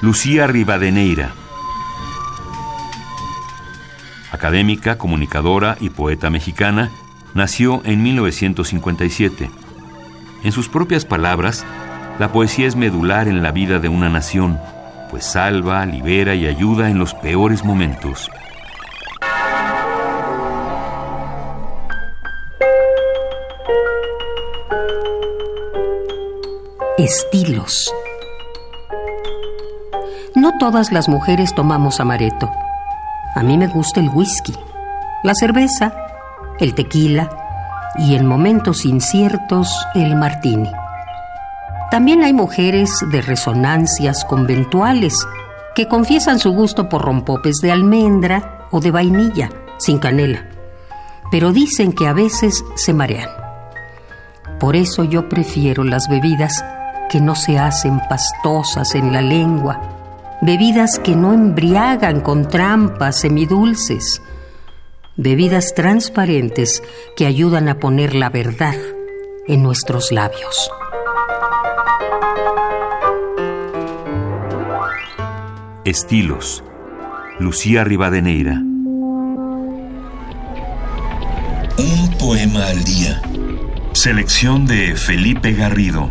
Lucía Rivadeneira. Académica, comunicadora y poeta mexicana, nació en 1957. En sus propias palabras, la poesía es medular en la vida de una nación, pues salva, libera y ayuda en los peores momentos. Estilos. No todas las mujeres tomamos amaretto. A mí me gusta el whisky, la cerveza, el tequila y en momentos inciertos el martini. También hay mujeres de resonancias conventuales que confiesan su gusto por rompopes de almendra o de vainilla, sin canela, pero dicen que a veces se marean. Por eso yo prefiero las bebidas que no se hacen pastosas en la lengua, bebidas que no embriagan con trampas semidulces, bebidas transparentes que ayudan a poner la verdad en nuestros labios. Estilos. Lucía Rivadeneira. Un poema al día. Selección de Felipe Garrido.